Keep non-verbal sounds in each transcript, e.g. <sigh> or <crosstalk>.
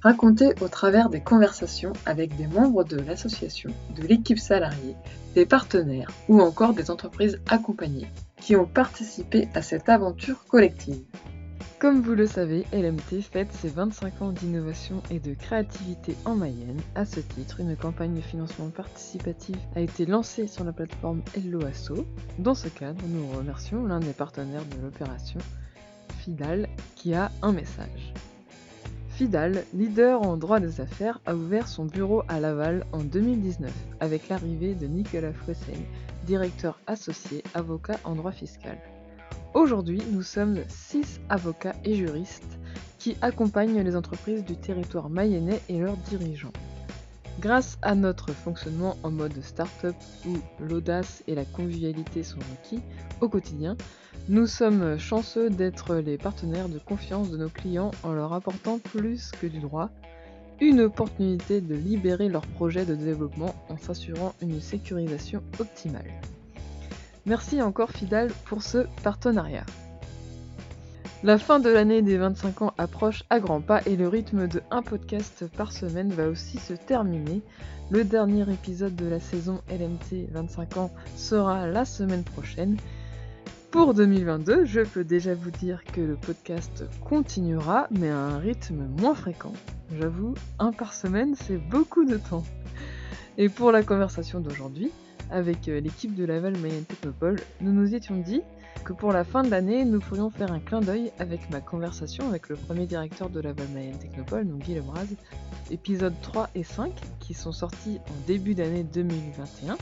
raconté au travers des conversations avec des membres de l'association, de l'équipe salariée, des partenaires ou encore des entreprises accompagnées qui ont participé à cette aventure collective. Comme vous le savez, LMT fête ses 25 ans d'innovation et de créativité en Mayenne. À ce titre, une campagne de financement participatif a été lancée sur la plateforme Hello Asso. Dans ce cadre, nous remercions l'un des partenaires de l'opération, Fidal, qui a un message. Fidal, leader en droit des affaires, a ouvert son bureau à Laval en 2019 avec l'arrivée de Nicolas Fouessel, directeur associé avocat en droit fiscal. Aujourd'hui, nous sommes 6 avocats et juristes qui accompagnent les entreprises du territoire mayennais et leurs dirigeants. Grâce à notre fonctionnement en mode start-up où l'audace et la convivialité sont requis au quotidien, nous sommes chanceux d'être les partenaires de confiance de nos clients en leur apportant plus que du droit, une opportunité de libérer leurs projets de développement en s'assurant une sécurisation optimale. Merci encore Fidal pour ce partenariat. La fin de l'année des 25 ans approche à grands pas et le rythme de un podcast par semaine va aussi se terminer. Le dernier épisode de la saison LMT 25 ans sera la semaine prochaine pour 2022, je peux déjà vous dire que le podcast continuera, mais à un rythme moins fréquent. J'avoue, un par semaine, c'est beaucoup de temps. Et pour la conversation d'aujourd'hui, avec euh, l'équipe de Laval Mayenne Technopole, nous nous étions dit que pour la fin de l'année, nous pourrions faire un clin d'œil avec ma conversation avec le premier directeur de Laval Mayenne Technopole, donc Guy Lebras, épisodes 3 et 5, qui sont sortis en début d'année 2021,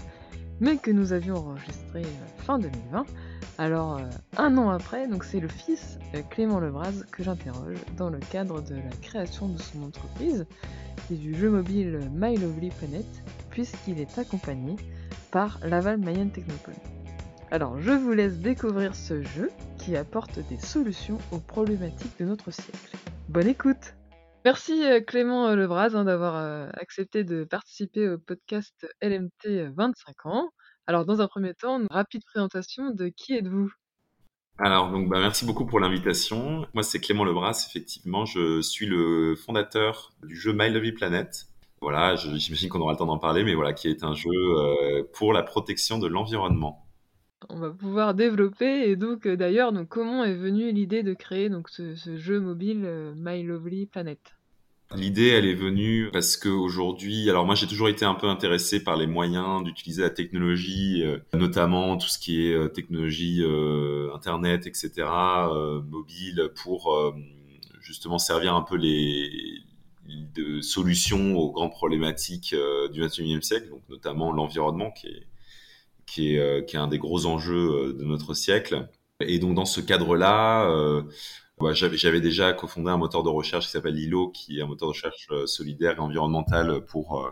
mais que nous avions enregistrés euh, fin 2020 alors, euh, un an après, donc c'est le fils euh, Clément Lebras que j'interroge dans le cadre de la création de son entreprise et du jeu mobile My Lovely Planet, puisqu'il est accompagné par Laval Mayenne Technopole. Alors, je vous laisse découvrir ce jeu qui apporte des solutions aux problématiques de notre siècle. Bonne écoute Merci euh, Clément Lebras hein, d'avoir accepté de participer au podcast LMT 25 ans. Alors, dans un premier temps, une rapide présentation de qui êtes-vous? Alors, donc, bah, merci beaucoup pour l'invitation. Moi, c'est Clément Lebras, effectivement. Je suis le fondateur du jeu My Lovely Planet. Voilà, j'imagine qu'on aura le temps d'en parler, mais voilà, qui est un jeu euh, pour la protection de l'environnement. On va pouvoir développer. Et donc, euh, d'ailleurs, donc, comment est venue l'idée de créer donc, ce, jeu mobile euh, My Lovely Planet? L'idée, elle est venue parce qu'aujourd'hui, alors moi j'ai toujours été un peu intéressé par les moyens d'utiliser la technologie, euh, notamment tout ce qui est technologie internet, etc., mobile, pour justement servir un peu les de solutions aux grandes problématiques du 21e siècle, donc notamment l'environnement qui est qui est qui est un des gros enjeux de notre siècle. Et donc dans ce cadre-là j'avais déjà cofondé un moteur de recherche qui s'appelle Lilo, qui est un moteur de recherche euh, solidaire et environnemental pour euh,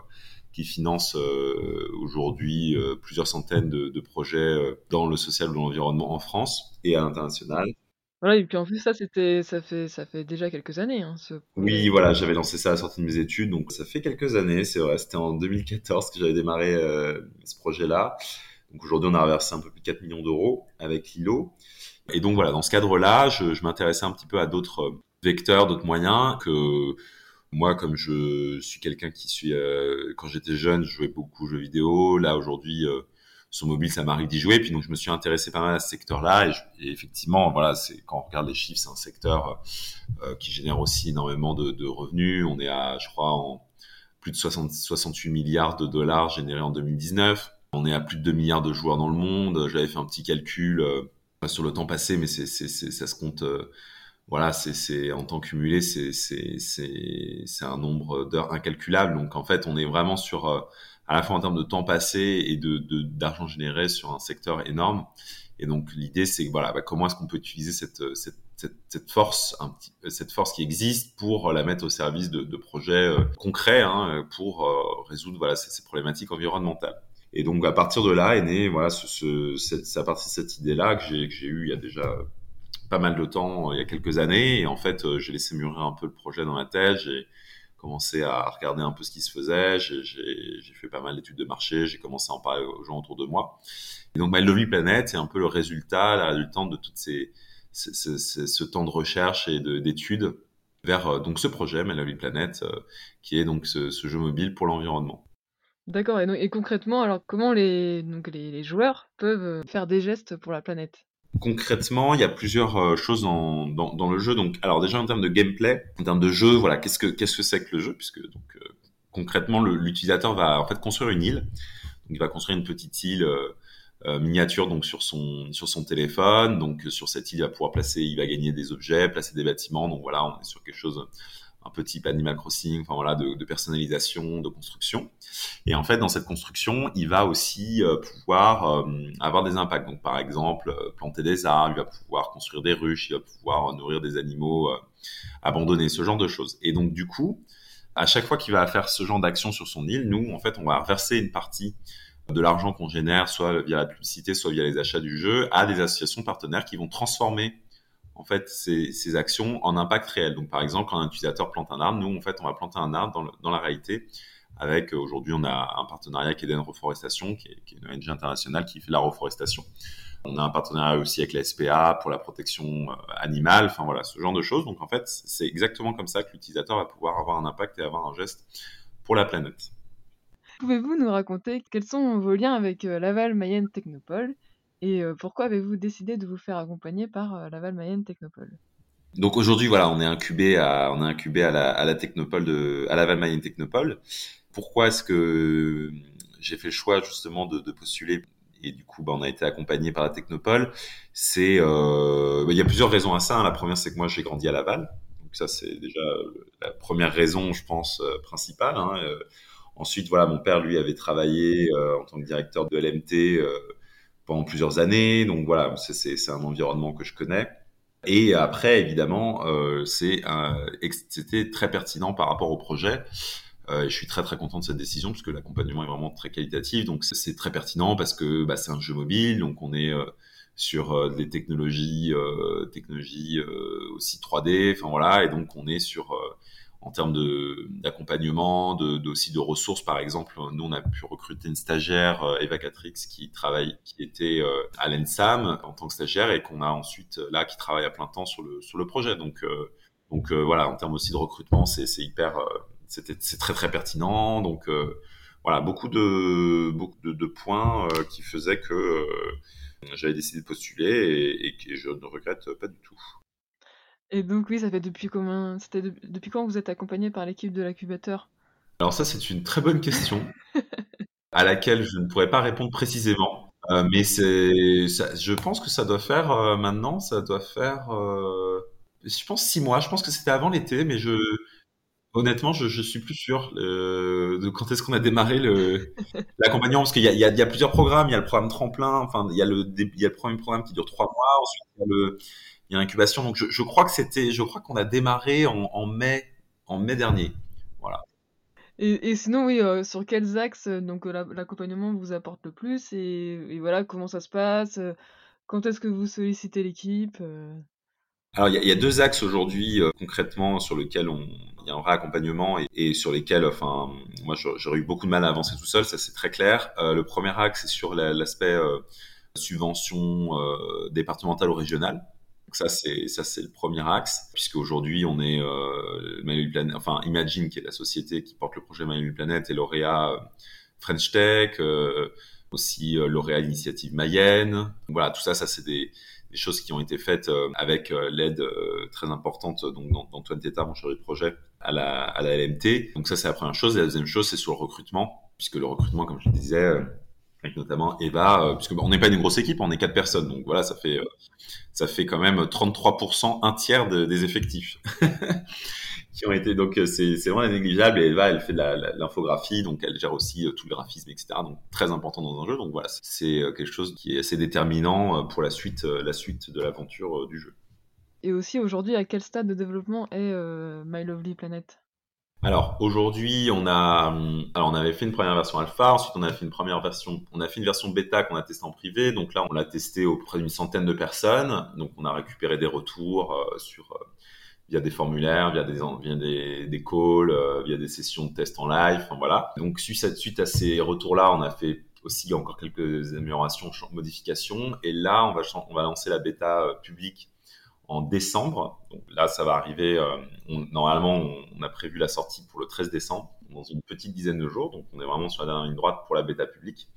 qui finance euh, aujourd'hui plusieurs centaines de, projets dans le social ou l'environnement en France et à l'international. Voilà, et puis en plus ça c'était ça fait ça fait déjà quelques années. Hein, oui, voilà, j'avais lancé ça à la sortie de mes études, donc ça fait quelques années. C'est vrai, c'était en 2014 que j'avais démarré ce projet-là. Donc aujourd'hui, on a reversé un peu plus de 4 millions d'euros avec Lilo. Et donc voilà, dans ce cadre-là, je, je m'intéressais un petit peu à d'autres euh, vecteurs, d'autres moyens que moi, comme je suis quelqu'un qui suis, euh, quand j'étais jeune, je jouais beaucoup aux jeux vidéo. Là, aujourd'hui, euh, sur mobile, ça m'arrive d'y jouer. Puis donc, je me suis intéressé pas mal à ce secteur-là. Et, effectivement, voilà, c'est quand on regarde les chiffres, c'est un secteur euh, qui génère aussi énormément de, de, revenus. On est à, je crois, en plus de 60, 68 milliards de dollars générés en 2019. On est à plus de 2 milliards de joueurs dans le monde. J'avais fait un petit calcul sur le temps passé, mais c'est, ça se compte. Euh, voilà, c'est, en temps cumulé, c'est, c'est, un nombre d'heures incalculable. Donc en fait, on est vraiment sur euh, à la fois en termes de temps passé et d'argent généré sur un secteur énorme. Et donc l'idée, c'est voilà, bah, comment est-ce qu'on peut utiliser cette, force, cette force qui existe pour la mettre au service de, projets concrets hein, pour résoudre ces, problématiques environnementales. Et donc à partir de là est né voilà ce, c'est à partir de cette idée là que j'ai que j'ai eu il y a déjà pas mal de temps, il y a quelques années. Et en fait, j'ai laissé mûrir un peu le projet dans ma tête. J'ai commencé à regarder un peu ce qui se faisait. J'ai fait pas mal d'études de marché. J'ai commencé à en parler aux gens autour de moi. Et donc, My Lovely Planet, c'est un peu le résultat, la résultante de toutes ces, ce, temps de recherche et d'études vers euh, donc ce projet, My Lovely Planet, euh, qui est donc ce, jeu mobile pour l'environnement. D'accord. Et, concrètement, alors comment les, donc les, joueurs peuvent euh, faire des gestes pour la planète? Concrètement, il y a plusieurs euh, choses dans, dans, le jeu. Donc, alors déjà en termes de gameplay, en termes de jeu, voilà, qu'est-ce que qu'est-ce que c'est que le jeu? Puisque donc euh, concrètement, l'utilisateur va en fait construire une île. Donc, il va construire une petite île miniature donc sur son sur son téléphone. Donc sur cette île, il va pouvoir placer, il va gagner des objets, placer des bâtiments. Donc voilà, on est sur quelque chose un peu type Animal Crossing, enfin voilà, de, personnalisation, de construction. Et en fait, dans cette construction, il va aussi euh, pouvoir euh, avoir des impacts. Donc, par exemple, euh, planter des arbres, il va pouvoir construire des ruches, il va pouvoir nourrir des animaux abandonnés, ce genre de choses. Et donc, du coup, à chaque fois qu'il va faire ce genre d'action sur son île, nous, en fait, on va verser une partie de l'argent qu'on génère, soit via la publicité, soit via les achats du jeu, à des associations partenaires qui vont transformer en fait ces, actions en impact réel. Donc par exemple, quand un utilisateur plante un arbre, nous en fait on va planter un arbre dans, la réalité. Avec euh, aujourd'hui on a un partenariat est Eden Reforestation, qui est, qui est, une ONG internationale qui fait la reforestation. On a un partenariat aussi avec la SPA pour la protection euh, animale. Enfin voilà, ce genre de choses. Donc en fait, c'est exactement comme ça que l'utilisateur va pouvoir avoir un impact et avoir un geste pour la planète. Pouvez-vous nous raconter quels sont vos liens avec euh, Laval Mayenne Technopole? Et pourquoi avez-vous décidé de vous faire accompagner par Laval Mayenne Technopole? Donc aujourd'hui, voilà, on est incubé à, la, Technopole de, à Mayenne Technopole. Pourquoi est-ce que j'ai fait le choix justement de, postuler? Et du coup, bah, on a été accompagné par la Technopole. C'est, euh, bah, il y a plusieurs raisons à ça. Hein. La première, c'est que moi, j'ai grandi à Laval. Donc ça, c'est déjà la première raison, je pense, principale. Hein. ensuite, voilà, mon père, lui, avait travaillé en tant que directeur de LMT pendant plusieurs années. Donc voilà, c'est un environnement que je connais. Et après, évidemment, euh, c'est c'était très pertinent par rapport au projet. Euh, je suis très très content de cette décision parce que l'accompagnement est vraiment très qualitatif. Donc c'est très pertinent parce que bah, c'est un jeu mobile, donc on est euh, sur euh, des technologies, euh, technologies aussi 3D. Enfin voilà, et donc on est sur en termes d'accompagnement, de, de, aussi de ressources. Par exemple, nous, on a pu recruter une stagiaire, euh, Eva Catrix, qui travaille, qui était euh, à l'ENSAM en tant que stagiaire et qu'on a ensuite là, qui travaille à plein temps sur le, sur le projet. Donc, euh, donc voilà, en termes aussi de recrutement, c'est hyper, c'était c'est très très pertinent. Donc voilà, beaucoup de beaucoup de, de points qui faisaient que j'avais décidé de postuler et, et que je ne regrette pas du tout. Et donc oui, ça fait depuis combien C'était depuis quand vous êtes accompagné par l'équipe de l'incubateur? Alors ça, c'est une très bonne question à laquelle je ne pourrais pas répondre précisément. Euh, mais c'est, je pense que ça doit faire euh, maintenant, ça doit faire, euh, je pense six mois. Je pense que c'était avant l'été, mais je, honnêtement, je, je suis plus sûr de quand est-ce qu'on a démarré le <laughs> l'accompagnement, parce qu'il y a, il y, a, il y a plusieurs programmes. Il y a le programme tremplin, enfin il y a le, il y a le premier programme qui dure trois mois. Ensuite, il y a le il y a l'incubation. Donc je, je, crois que c'était, je crois qu'on a démarré en, en, mai, en mai dernier. Voilà. Et, et sinon, oui, euh, sur quels axes euh, donc euh, l'accompagnement vous apporte le plus et, et, voilà comment ça se passe Quand est-ce que vous sollicitez l'équipe alors, il y, a, il y, a deux axes aujourd'hui concrètement sur lesquels on, il y a un vrai accompagnement et, et sur lesquels, enfin, moi, j'aurais eu beaucoup de mal à avancer tout seul, ça c'est très clair. Euh, le premier axe, c'est sur l'aspect subvention départementale ou régionale ça c'est ça c'est le premier axe puisque aujourd'hui on est euh, enfin Imagine qui est la société qui porte le projet Manuel Planète et lauréat euh, French Tech, euh, aussi euh, lauréat Initiative Mayenne. Voilà, tout ça, ça c'est des, des, choses qui ont été faites euh, avec l'aide très importante donc d'Antoine Tétard, mon chéri de projet, à la, à la LMT. Donc ça c'est la première chose. Et la deuxième chose c'est sur le recrutement, puisque le recrutement, comme je disais, notamment Eva, puisque on n'est pas une grosse équipe, on est quatre personnes, donc voilà, ça fait ça fait quand même 33%, un tiers de, des effectifs <laughs> qui ont été donc euh, c'est c'est vraiment négligeable. Et Eva elle fait l'infographie donc elle gère aussi euh, tout le graphisme etc donc très important dans un jeu. Donc voilà c'est euh, quelque chose qui est assez déterminant pour la suite la suite de l'aventure du jeu. Et aussi aujourd'hui, à quel stade de développement est My Lovely Planet? Alors aujourd'hui, on a, alors on avait fait une première version alpha, ensuite on a fait une première version, on a fait une version bêta qu'on a testée en privé. Donc là, on l'a testé auprès d'une centaine de personnes. Donc on a récupéré des retours sur via des formulaires, via des, via des, calls, euh, via des sessions de test en live, enfin voilà. Donc suite à, suite à ces retours-là, on a fait aussi encore quelques améliorations, modifications, et là on va on va lancer la bêta euh, publique en décembre. Donc là, ça va arriver. Euh, normalement, on, a prévu la sortie pour le 13 décembre, dans une petite dizaine de jours. Donc, on est vraiment sur la dernière ligne droite pour la bêta publique.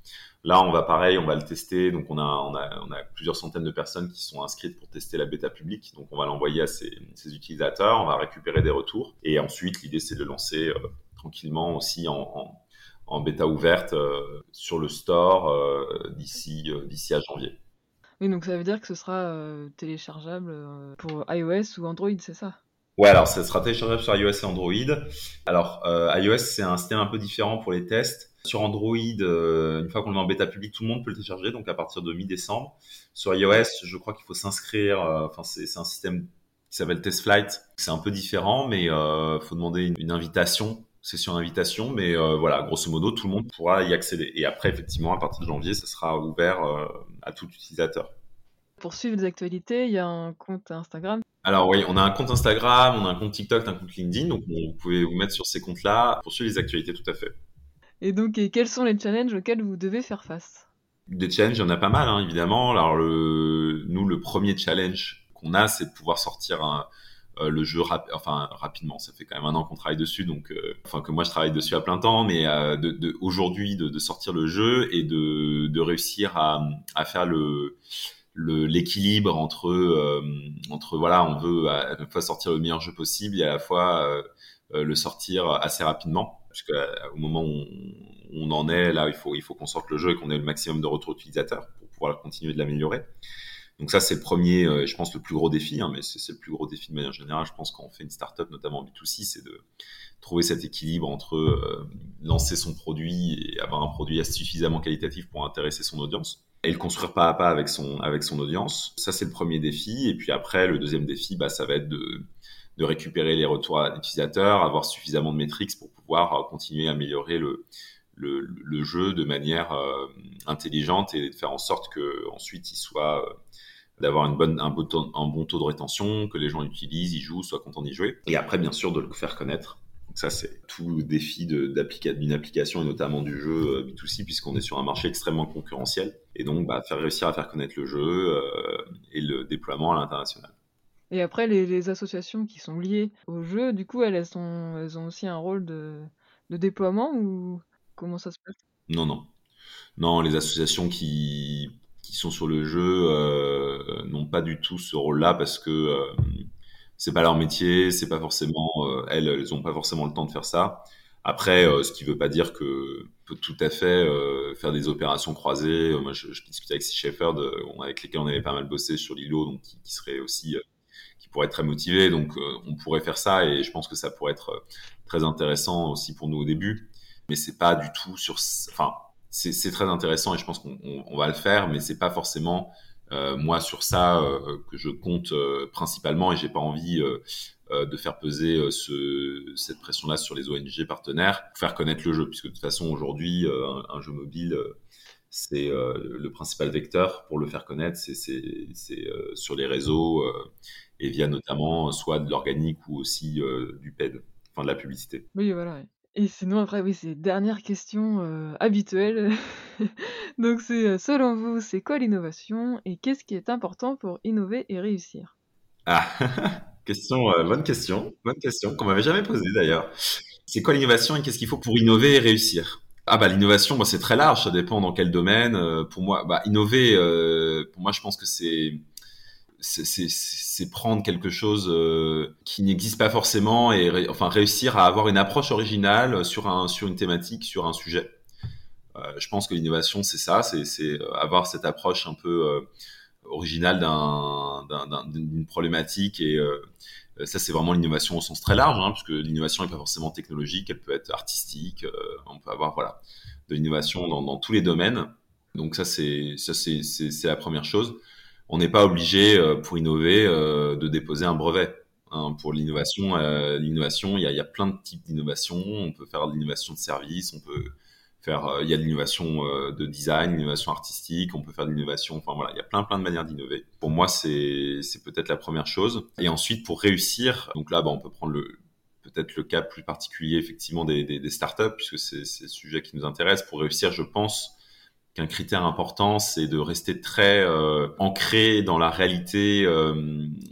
Là, on va pareil, on va le tester. Donc, on a, on a, on a plusieurs centaines de personnes qui sont inscrites pour tester la bêta publique. Donc, on va l'envoyer à ces, ces, utilisateurs. On va récupérer des retours. Et ensuite, l'idée, c'est de lancer euh, tranquillement aussi en, en, en bêta ouverte euh, sur le store d'ici d'ici à janvier. Oui, donc ça veut dire que ce sera euh, téléchargeable euh, pour iOS ou Android, c'est ça? Ouais, alors ça sera téléchargeable sur iOS et Android. Alors euh, iOS, c'est un système un peu différent pour les tests. Sur Android, une fois qu'on est en bêta public, tout le monde peut le télécharger, donc à partir de mi-décembre. Sur iOS, je crois qu'il faut s'inscrire. Enfin, c'est un système qui s'appelle TestFlight. C'est un peu différent, mais il faut demander une invitation c'est sur invitation, mais euh, voilà, grosso modo, tout le monde pourra y accéder. Et après, effectivement, à partir de janvier, ça sera ouvert euh, à tout utilisateur. Pour suivre les actualités, il y a un compte Instagram. Alors oui, on a un compte Instagram, on a un compte TikTok, un compte LinkedIn, donc vous pouvez vous mettre sur ces comptes-là pour suivre les actualités, tout à fait. Et donc, quels sont les challenges auxquels vous devez faire face? Des challenges, il y en a pas mal, hein, évidemment. Alors le, nous, le premier challenge qu'on a, c'est de pouvoir sortir un, euh, le jeu enfin rapidement ça fait quand même un an qu'on travaille dessus donc euh, enfin que moi je travaille dessus à plein temps mais euh, de, de, aujourd'hui de, de, sortir le jeu et de, de réussir à, à faire le l'équilibre entre entre voilà on veut à la fois sortir le meilleur jeu possible et à la fois le sortir assez rapidement parce qu'au moment où on, on, en est là il faut il faut qu'on sorte le jeu et qu'on ait le maximum de retours utilisateurs pour pouvoir continuer de l'améliorer donc ça, c'est le premier, euh, je pense, le plus gros défi, hein, mais c'est le plus gros défi de manière générale. Je pense quand on fait une startup, notamment en B2C, c'est de trouver cet équilibre entre euh, lancer son produit et avoir un produit suffisamment qualitatif pour intéresser son audience et le construire pas à pas avec son avec son audience. Ça, c'est le premier défi. Et puis après, le deuxième défi, bah, ça va être de de récupérer les retours utilisateurs, avoir suffisamment de métriques pour pouvoir euh, continuer à améliorer le le, jeu de manière intelligente et de faire en sorte que ensuite il soit d'avoir une bonne, un, bon taux, de rétention, que les gens utilisent, ils jouent, soient contents d'y jouer. Et après, bien sûr, de le faire connaître. Donc ça, c'est tout le défi d'une application et notamment du jeu euh, B2C puisqu'on est sur un marché extrêmement concurrentiel. Et donc, bah, faire réussir à faire connaître le jeu euh, et le déploiement à l'international. Et après, les, associations qui sont liées au jeu, du coup, elles, elles, sont, elles ont aussi un rôle de, déploiement comment ça se passe? Non, non. Non, les associations qui qui sont sur le jeu euh, n'ont pas du tout ce rôle-là parce que euh, c'est pas leur métier, c'est pas forcément euh, elles, elles ont pas forcément le temps de faire ça. Après, euh, ce qui veut pas dire que peut tout à fait faire des opérations croisées. Moi, je, je discutais avec Sea Shepherd, avec lesquels on avait pas mal bossé sur l'îlot, donc qui, qui serait aussi qui pourrait être très motivé. Donc, on pourrait faire ça et je pense que ça pourrait être très intéressant aussi pour nous au début. Mais c'est pas du tout sur, enfin, c'est très intéressant et je pense qu'on on, on va le faire, mais c'est pas forcément euh, moi sur ça euh, que je compte euh, principalement et j'ai pas envie euh, euh, de faire peser ce, cette pression-là sur les ONG partenaires, pour faire connaître le jeu, puisque de toute façon aujourd'hui un, un, jeu mobile c'est le principal vecteur pour le faire connaître, c'est sur les réseaux et via notamment soit de l'organique ou aussi du PED, enfin de la publicité. Oui, voilà. Et sinon, après, oui, c'est dernière question euh, habituelle. <laughs> Donc, c'est euh, selon vous, c'est quoi l'innovation et qu'est-ce qui est important pour innover et réussir? Ah, <laughs> question, euh, bonne question, bonne question qu'on m'avait jamais posée d'ailleurs. C'est quoi l'innovation et qu'est-ce qu'il faut pour innover et réussir? Ah bah l'innovation, bah, c'est très large, ça dépend dans quel domaine. pour moi, bah, innover, pour moi, je pense que c'est c'est prendre quelque chose euh, qui n'existe pas forcément et enfin réussir à avoir une approche originale sur un sur une thématique, sur un sujet. Euh, je pense que l'innovation c'est ça, c'est avoir cette approche un peu euh, originale d'une problématique et euh, ça c'est vraiment l'innovation au sens très large, hein, parce que l'innovation n'est pas forcément technologique, elle peut être artistique, on peut avoir voilà de l'innovation dans, dans tous les domaines. Donc ça c'est ça c'est la première chose. On n'est pas obligé pour innover de déposer un brevet. Hein, pour l'innovation, l'innovation, il y a, y a, plein de types d'innovation. On peut faire de l'innovation de service, on peut faire, il y a de l'innovation de design, l'innovation artistique, on peut faire de l'innovation. Enfin voilà, il y a plein plein de manières d'innover. Pour moi, c'est c'est peut-être la première chose. Et ensuite, pour réussir, donc là, bah, on peut prendre le peut-être le cas plus particulier effectivement des, des, startups, puisque c'est le sujet qui nous intéresse. Pour réussir, je pense qu'un critère important, c'est de rester très euh, ancré dans la réalité euh,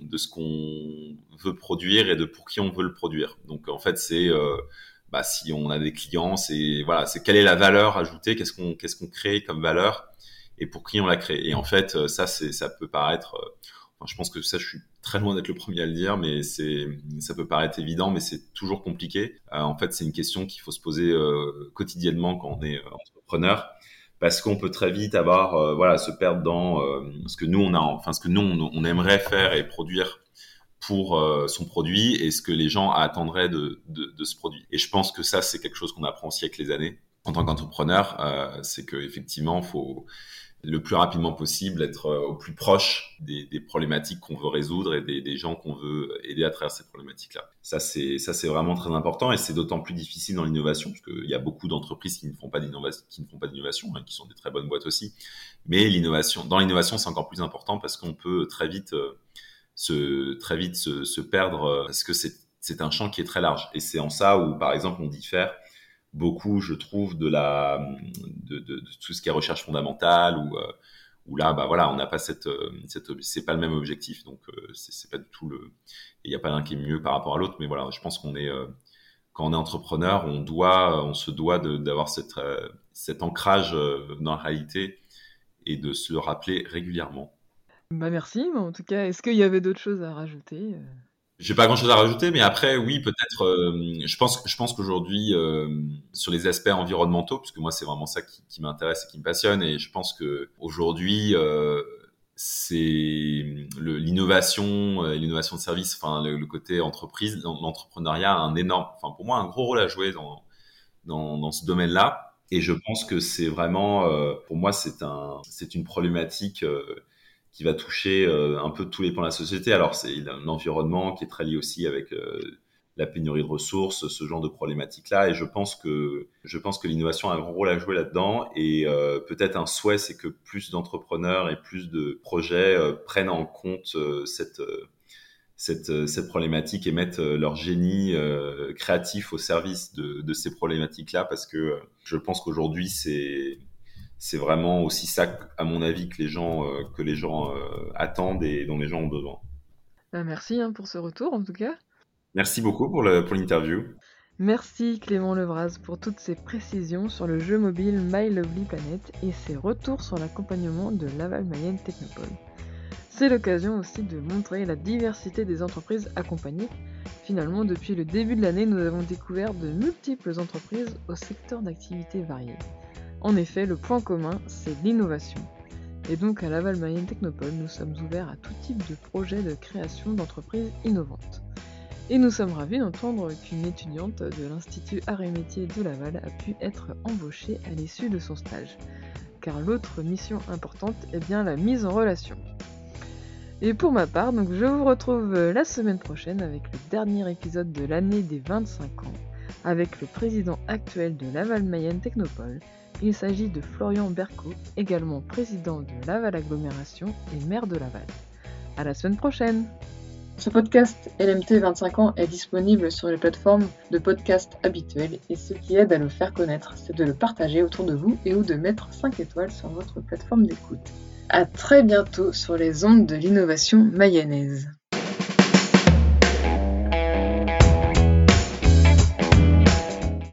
de ce qu'on veut produire et de pour qui on veut le produire. Donc en fait, c'est euh, bah, si on a des clients, c'est voilà, c'est quelle est la valeur ajoutée, qu'est-ce qu'on qu'est-ce qu'on crée comme valeur et pour qui on la crée. Et en fait, ça ça peut paraître je pense que ça, je suis très loin d'être le premier à le dire, mais c'est, ça peut paraître évident, mais c'est toujours compliqué. En fait, c'est une question qu'il faut se poser quotidiennement quand on est entrepreneur, parce qu'on peut très vite avoir, voilà, se perdre dans ce que nous on a, enfin ce que nous on, aimerait faire et produire pour son produit et ce que les gens attendraient de, de, de ce produit. Et je pense que ça, c'est quelque chose qu'on apprend aussi avec les années en tant qu'entrepreneur, c'est que effectivement, faut le plus rapidement possible, être euh, au plus proche des, problématiques qu'on veut résoudre et des, gens qu'on veut aider à travers ces problématiques-là. Ça, c'est ça, c'est vraiment très important et c'est d'autant plus difficile dans l'innovation parce qu'il y a beaucoup d'entreprises qui ne font pas d'innovation, qui ne font pas d'innovation, hein, qui sont des très bonnes boîtes aussi. Mais l'innovation, dans l'innovation, c'est encore plus important parce qu'on peut très vite euh, se très vite se, perdre euh, parce que c'est c'est un champ qui est très large et c'est en ça où, par exemple, on diffère beaucoup, je trouve, de la de, de, tout ce qui est recherche fondamentale ou euh, où là, bah voilà, on n'a pas cette, euh, c'est pas le même objectif, donc euh, c'est pas du tout le, il n'y a pas l'un qui est mieux par rapport à l'autre, mais voilà, je pense qu'on est quand on est entrepreneur, on doit, on se doit d'avoir cette, cet ancrage dans la réalité et de se le rappeler régulièrement. Bah merci, mais en tout cas, est-ce qu'il y avait d'autres choses à rajouter j'ai pas grand chose à rajouter, mais après, oui, peut-être. Euh, je pense, je pense qu'aujourd'hui, euh, sur les aspects environnementaux, puisque moi, c'est vraiment ça qui, qui m'intéresse et qui me passionne, et je pense que aujourd'hui, euh, c'est l'innovation, euh, l'innovation de service, enfin le, le côté entreprise, l'entrepreneuriat a un énorme, enfin pour moi, un gros rôle à jouer dans dans, dans ce domaine-là. Et je pense que c'est vraiment, euh, pour moi, c'est un, c'est une problématique qui va toucher euh, un peu tous les pans de la société. Alors c'est l'environnement qui est très lié aussi avec euh, la pénurie de ressources, ce genre de problématiques-là. Et je pense que je pense que l'innovation a un grand rôle à jouer là-dedans. Et euh, peut-être un souhait, c'est que plus d'entrepreneurs et plus de projets prennent en compte cette cette, cette problématique et mettent leur génie créatif au service de ces problématiques-là, parce que je pense qu'aujourd'hui c'est c'est vraiment aussi ça, à mon avis, que les gens, euh, que les gens euh, attendent et dont les gens ont besoin. Bah, merci hein, pour ce retour, en tout cas. Merci beaucoup pour l'interview. Merci Clément Levraz pour toutes ces précisions sur le jeu mobile My Lovely Planet et ses retours sur l'accompagnement de Laval Mayenne Technopole. C'est l'occasion aussi de montrer la diversité des entreprises accompagnées. Finalement, depuis le début de l'année, nous avons découvert de multiples entreprises au secteur d'activité variés. En effet, le point commun, c'est l'innovation. Et donc à Laval Mayenne Technopole, nous sommes ouverts à tout type de projets de création d'entreprises innovantes. Et nous sommes ravis d'entendre qu'une étudiante de l'Institut Arts et Métiers de Laval a pu être embauchée à l'issue de son stage. Car l'autre mission importante est bien la mise en relation. Et pour ma part, donc je vous retrouve la semaine prochaine avec le dernier épisode de l'année des 25 ans, avec le président actuel de Laval Mayenne Technopole, il s'agit de Florian Berco, également président de Laval Agglomération et maire de Laval. À la semaine prochaine! Ce podcast LMT 25 ans est disponible sur les plateformes de podcast habituelles et ce qui aide à le faire connaître, c'est de le partager autour de vous et ou de mettre 5 étoiles sur votre plateforme d'écoute. À très bientôt sur les ondes de l'innovation mayonnaise.